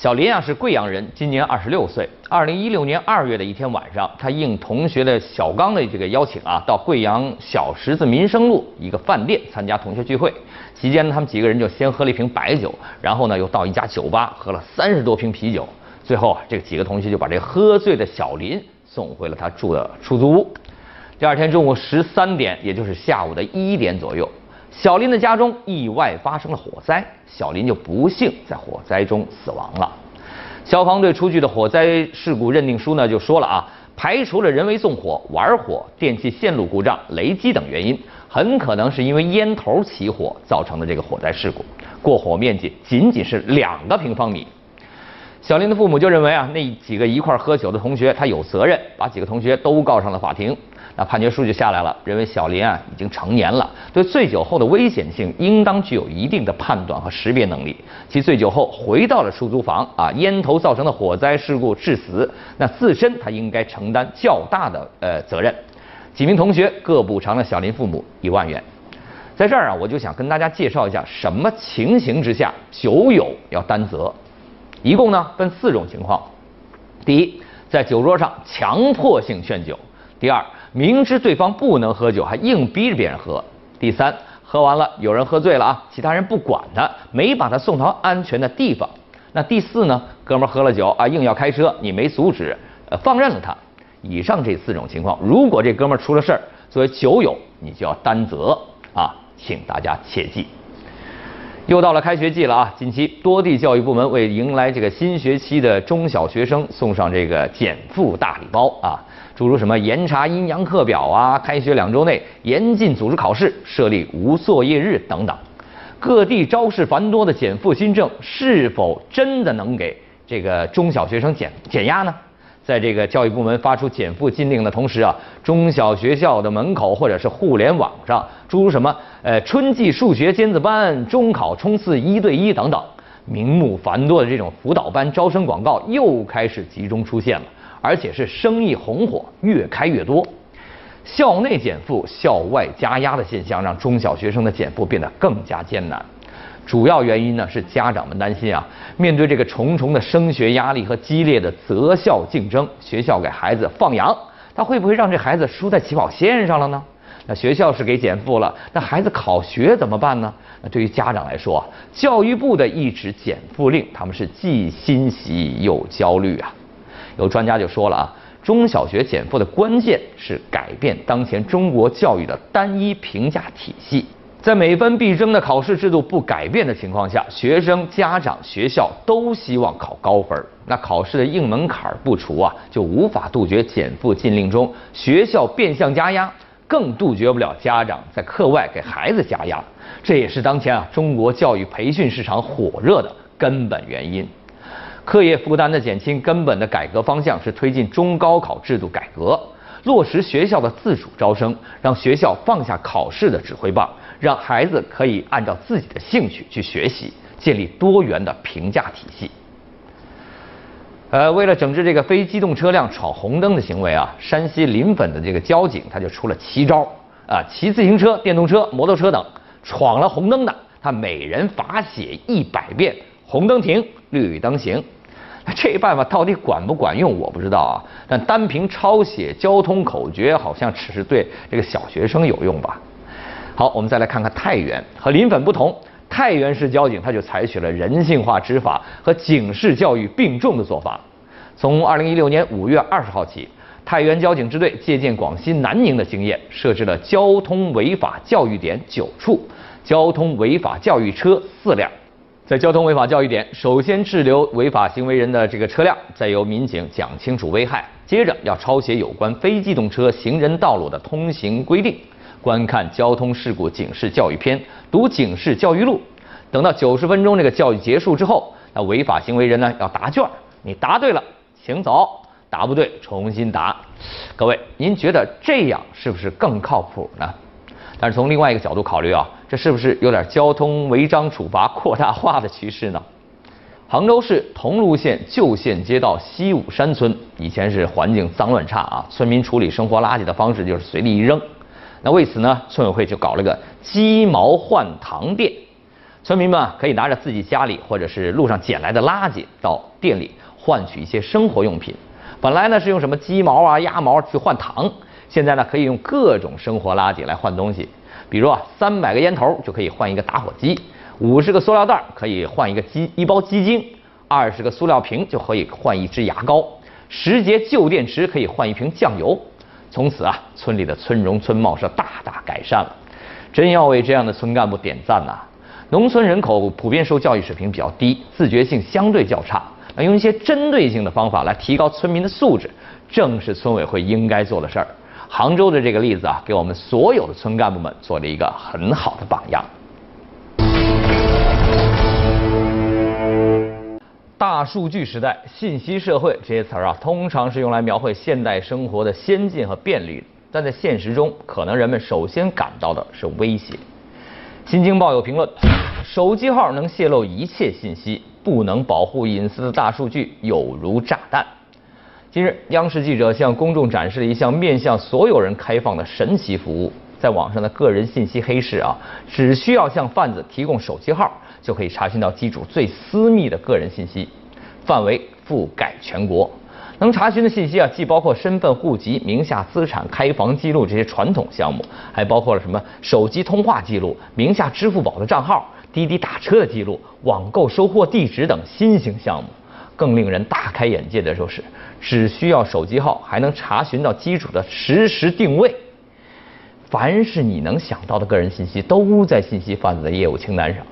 小林啊是贵阳人，今年二十六岁。二零一六年二月的一天晚上，他应同学的小刚的这个邀请啊，到贵阳小十字民生路一个饭店参加同学聚会。期间呢，他们几个人就先喝了一瓶白酒，然后呢又到一家酒吧喝了三十多瓶啤酒。最后啊，这几个同学就把这喝醉的小林送回了他住的出租屋。第二天中午十三点，也就是下午的一点左右，小林的家中意外发生了火灾，小林就不幸在火灾中死亡了。消防队出具的火灾事故认定书呢，就说了啊，排除了人为纵火、玩火、电气线路故障、雷击等原因，很可能是因为烟头起火造成的这个火灾事故。过火面积仅仅是两个平方米。小林的父母就认为啊，那几个一块喝酒的同学他有责任，把几个同学都告上了法庭。啊判决书就下来了，认为小林啊已经成年了，对醉酒后的危险性应当具有一定的判断和识别能力。其醉酒后回到了出租房啊，烟头造成的火灾事故致死，那自身他应该承担较大的呃责任。几名同学各补偿了小林父母一万元。在这儿啊，我就想跟大家介绍一下什么情形之下酒友要担责。一共呢分四种情况：第一，在酒桌上强迫性劝酒；第二，明知对方不能喝酒还硬逼着别人喝；第三，喝完了有人喝醉了啊，其他人不管他，没把他送到安全的地方；那第四呢，哥们喝了酒啊，硬要开车，你没阻止，呃，放任了他。以上这四种情况，如果这哥们出了事儿，作为酒友你就要担责啊，请大家切记。又到了开学季了啊！近期多地教育部门为迎来这个新学期的中小学生送上这个减负大礼包啊，诸如什么严查阴阳课表啊，开学两周内严禁组织考试，设立无作业日等等。各地招式繁多的减负新政，是否真的能给这个中小学生减减压呢？在这个教育部门发出减负禁令的同时啊，中小学校的门口或者是互联网上，诸如什么呃春季数学尖子班、中考冲刺一对一等等，名目繁多的这种辅导班招生广告又开始集中出现了，而且是生意红火，越开越多。校内减负、校外加压的现象，让中小学生的减负变得更加艰难。主要原因呢是家长们担心啊，面对这个重重的升学压力和激烈的择校竞争，学校给孩子放羊，他会不会让这孩子输在起跑线上了呢？那学校是给减负了，那孩子考学怎么办呢？那对于家长来说，教育部的一纸减负令，他们是既欣喜又焦虑啊。有专家就说了啊，中小学减负的关键是改变当前中国教育的单一评价体系。在每分必争的考试制度不改变的情况下，学生、家长、学校都希望考高分。那考试的硬门槛不除啊，就无法杜绝减负禁令中学校变相加压，更杜绝不了家长在课外给孩子加压。这也是当前啊中国教育培训市场火热的根本原因。课业负担的减轻，根本的改革方向是推进中高考制度改革，落实学校的自主招生，让学校放下考试的指挥棒。让孩子可以按照自己的兴趣去学习，建立多元的评价体系。呃，为了整治这个非机动车辆闯红灯的行为啊，山西临汾的这个交警他就出了奇招啊，骑自行车、电动车、摩托车等闯了红灯的，他每人罚写一百遍“红灯停，绿灯行”。这办法到底管不管用，我不知道啊。但单凭抄写交通口诀，好像只是对这个小学生有用吧。好，我们再来看看太原和临汾不同，太原市交警他就采取了人性化执法和警示教育并重的做法。从二零一六年五月二十号起，太原交警支队借鉴广西南宁的经验，设置了交通违法教育点九处，交通违法教育车四辆。在交通违法教育点，首先滞留违法行为人的这个车辆，再由民警讲清楚危害，接着要抄写有关非机动车行人道路的通行规定。观看交通事故警示教育片，读警示教育录。等到九十分钟这个教育结束之后，那违法行为人呢要答卷你答对了，请走；答不对，重新答。各位，您觉得这样是不是更靠谱呢？但是从另外一个角度考虑啊，这是不是有点交通违章处罚扩大化的趋势呢？杭州市桐庐县旧县街道西武山村，以前是环境脏乱差啊，村民处理生活垃圾的方式就是随地一扔。那为此呢，村委会就搞了个鸡毛换糖店，村民们可以拿着自己家里或者是路上捡来的垃圾到店里换取一些生活用品。本来呢是用什么鸡毛啊、鸭毛去换糖，现在呢可以用各种生活垃圾来换东西。比如啊，三百个烟头就可以换一个打火机，五十个塑料袋可以换一个鸡一包鸡精，二十个塑料瓶就可以换一支牙膏，十节旧电池可以换一瓶酱油。从此啊，村里的村容村貌是大大改善了。真要为这样的村干部点赞呐！农村人口普遍受教育水平比较低，自觉性相对较差。那用一些针对性的方法来提高村民的素质，正是村委会应该做的事儿。杭州的这个例子啊，给我们所有的村干部们做了一个很好的榜样。大数据时代、信息社会这些词儿啊，通常是用来描绘现代生活的先进和便利，但在现实中，可能人们首先感到的是威胁。新京报有评论：手机号能泄露一切信息，不能保护隐私的大数据有如炸弹。近日，央视记者向公众展示了一项面向所有人开放的神奇服务，在网上的个人信息黑市啊，只需要向贩子提供手机号。就可以查询到机主最私密的个人信息，范围覆盖全国。能查询的信息啊，既包括身份、户籍、名下资产、开房记录这些传统项目，还包括了什么手机通话记录、名下支付宝的账号、滴滴打车的记录、网购收货地址等新型项目。更令人大开眼界的就是，只需要手机号，还能查询到机主的实时定位。凡是你能想到的个人信息，都在信息贩子的业务清单上。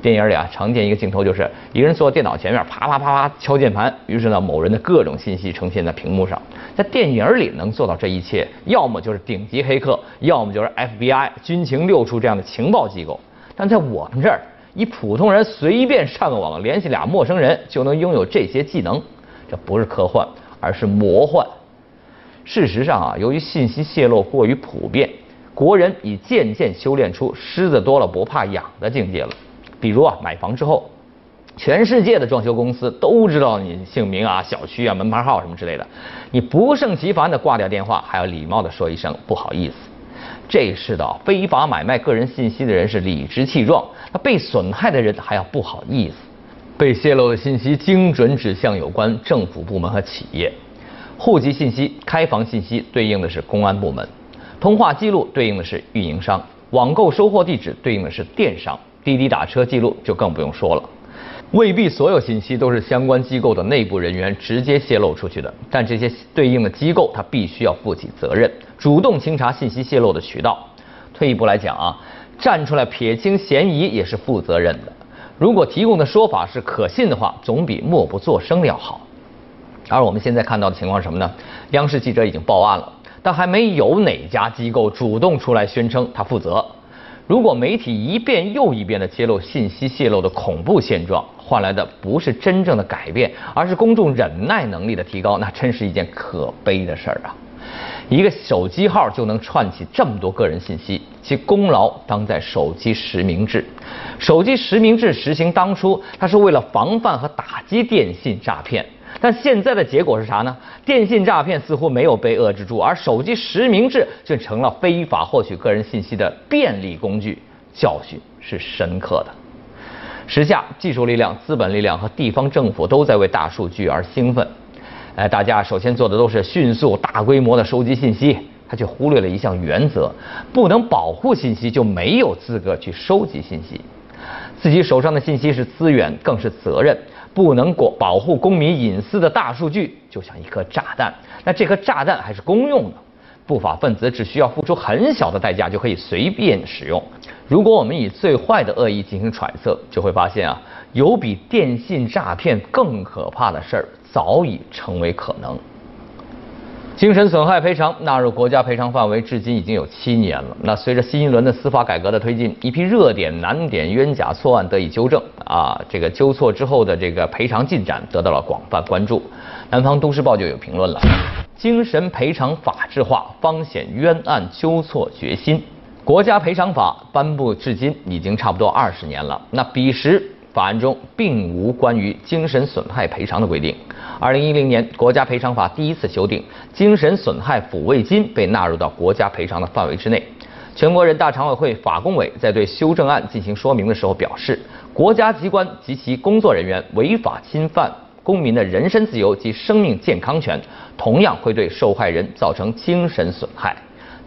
电影里啊，常见一个镜头就是一个人坐在电脑前面，啪啪啪啪敲键盘，于是呢，某人的各种信息呈现在屏幕上。在电影里能做到这一切，要么就是顶级黑客，要么就是 FBI 军情六处这样的情报机构。但在我们这儿，一普通人随便上个网，联系俩陌生人就能拥有这些技能，这不是科幻，而是魔幻。事实上啊，由于信息泄露过于普遍，国人已渐渐修炼出虱子多了不怕痒的境界了。比如啊，买房之后，全世界的装修公司都知道你姓名啊、小区啊、门牌号什么之类的，你不胜其烦的挂掉电话，还要礼貌的说一声不好意思。这世道，非法买卖个人信息的人是理直气壮，那被损害的人还要不好意思。被泄露的信息精准指向有关政府部门和企业，户籍信息、开房信息对应的是公安部门，通话记录对应的是运营商，网购收货地址对应的是电商。滴滴打车记录就更不用说了，未必所有信息都是相关机构的内部人员直接泄露出去的，但这些对应的机构他必须要负起责任，主动清查信息泄露的渠道。退一步来讲啊，站出来撇清嫌疑也是负责任的。如果提供的说法是可信的话，总比默不作声要好。而我们现在看到的情况是什么呢？央视记者已经报案了，但还没有哪家机构主动出来宣称他负责。如果媒体一遍又一遍地揭露信息泄露的恐怖现状，换来的不是真正的改变，而是公众忍耐能力的提高，那真是一件可悲的事儿啊！一个手机号就能串起这么多个人信息，其功劳当在手机实名制。手机实名制实行当初，它是为了防范和打击电信诈骗。但现在的结果是啥呢？电信诈骗似乎没有被遏制住，而手机实名制却成了非法获取个人信息的便利工具。教训是深刻的。时下技术力量、资本力量和地方政府都在为大数据而兴奋。哎，大家首先做的都是迅速、大规模的收集信息，他却忽略了一项原则：不能保护信息，就没有资格去收集信息。自己手上的信息是资源，更是责任。不能过保护公民隐私的大数据，就像一颗炸弹。那这颗炸弹还是公用的，不法分子只需要付出很小的代价就可以随便使用。如果我们以最坏的恶意进行揣测，就会发现啊，有比电信诈骗更可怕的事儿早已成为可能。精神损害赔偿纳入国家赔偿范围，至今已经有七年了。那随着新一轮的司法改革的推进，一批热点难点冤假错案得以纠正啊，这个纠错之后的这个赔偿进展得到了广泛关注。南方都市报就有评论了：精神赔偿法制化，方显冤案纠错决心。国家赔偿法颁布至今已经差不多二十年了，那彼时。法案中并无关于精神损害赔偿的规定。二零一零年，国家赔偿法第一次修订，精神损害抚慰金被纳入到国家赔偿的范围之内。全国人大常委会法工委在对修正案进行说明的时候表示，国家机关及其工作人员违法侵犯公民的人身自由及生命健康权，同样会对受害人造成精神损害。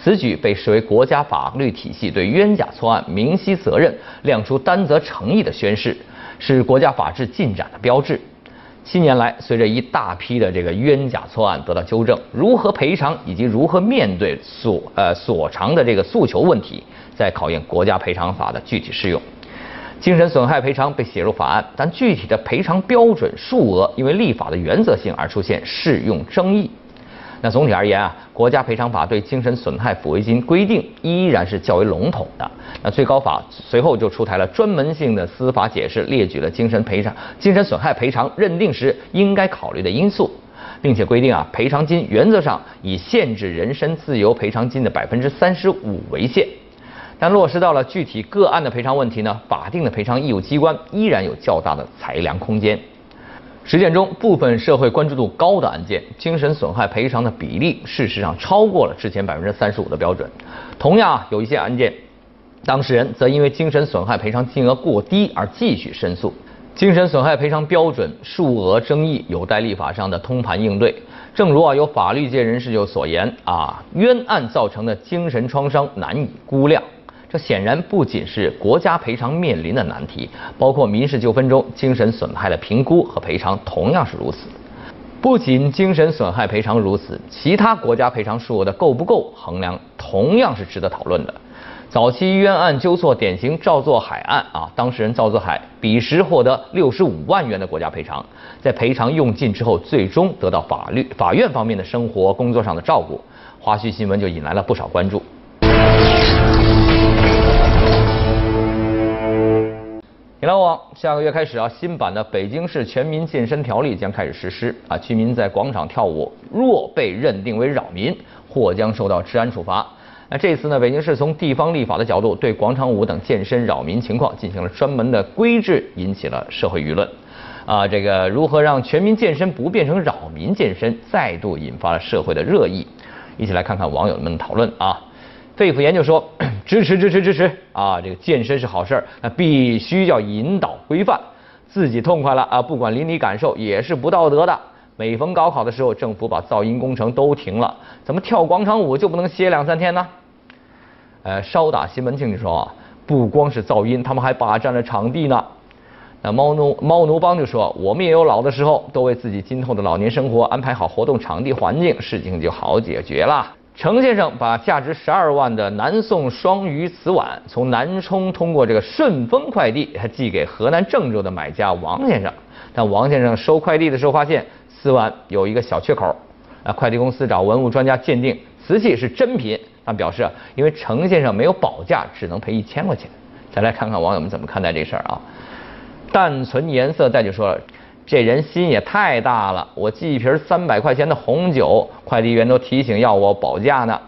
此举被视为国家法律体系对冤假错案明晰责任、亮出担责诚意的宣示，是国家法治进展的标志。近年来，随着一大批的这个冤假错案得到纠正，如何赔偿以及如何面对所呃所偿的这个诉求问题，在考验国家赔偿法的具体适用。精神损害赔偿被写入法案，但具体的赔偿标准、数额因为立法的原则性而出现适用争议。那总体而言啊，国家赔偿法对精神损害抚慰金规定依然是较为笼统的。那最高法随后就出台了专门性的司法解释，列举了精神赔偿、精神损害赔偿认定时应该考虑的因素，并且规定啊，赔偿金原则上以限制人身自由赔偿金的百分之三十五为限。但落实到了具体个案的赔偿问题呢，法定的赔偿义务机关依然有较大的裁量空间。实践中，部分社会关注度高的案件，精神损害赔偿的比例事实上超过了之前百分之三十五的标准。同样，有一些案件，当事人则因为精神损害赔偿金额过低而继续申诉。精神损害赔偿标准、数额争议有待立法上的通盘应对。正如啊，有法律界人士就所言啊，冤案造成的精神创伤难以估量。这显然不仅是国家赔偿面临的难题，包括民事纠纷中精神损害的评估和赔偿同样是如此。不仅精神损害赔偿如此，其他国家赔偿数额的够不够衡量同样是值得讨论的。早期冤案纠错典型赵作海案啊，当事人赵作海彼时获得六十五万元的国家赔偿，在赔偿用尽之后，最终得到法律法院方面的生活工作上的照顾，花絮新闻就引来了不少关注。下个月开始啊，新版的北京市全民健身条例将开始实施啊。居民在广场跳舞，若被认定为扰民，或将受到治安处罚。那这次呢，北京市从地方立法的角度，对广场舞等健身扰民情况进行了专门的规制，引起了社会舆论。啊，这个如何让全民健身不变成扰民健身，再度引发了社会的热议。一起来看看网友们的讨论啊。肺腑研究说，支持支持支持啊！这个健身是好事儿，那必须要引导规范，自己痛快了啊，不管邻里感受也是不道德的。每逢高考的时候，政府把噪音工程都停了，怎么跳广场舞就不能歇两三天呢？呃，稍打西门庆就说啊，不光是噪音，他们还霸占了场地呢。那猫奴猫奴帮就说，我们也有老的时候，都为自己今后的老年生活安排好活动场地环境，事情就好解决了。程先生把价值十二万的南宋双鱼瓷碗从南充通过这个顺丰快递寄给河南郑州的买家王先生，但王先生收快递的时候发现瓷碗有一个小缺口，啊，快递公司找文物专家鉴定瓷器是真品，但表示啊，因为程先生没有保价，只能赔一千块钱。再来看看网友们怎么看待这事儿啊？淡存颜色再就说了。这人心也太大了！我寄一瓶三百块钱的红酒，快递员都提醒要我保价呢。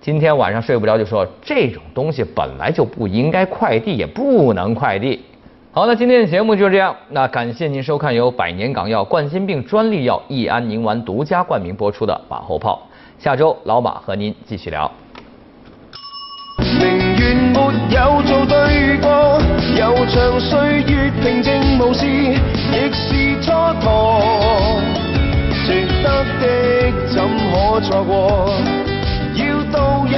今天晚上睡不着就说这种东西本来就不应该快递，也不能快递。好，那今天的节目就是这样。那感谢您收看由百年港药冠心病专利药益安宁丸独家冠名播出的《马后炮》。下周老马和您继续聊。有做对过，悠长岁月平静无事，亦是蹉跎。值得的怎可错过？要到一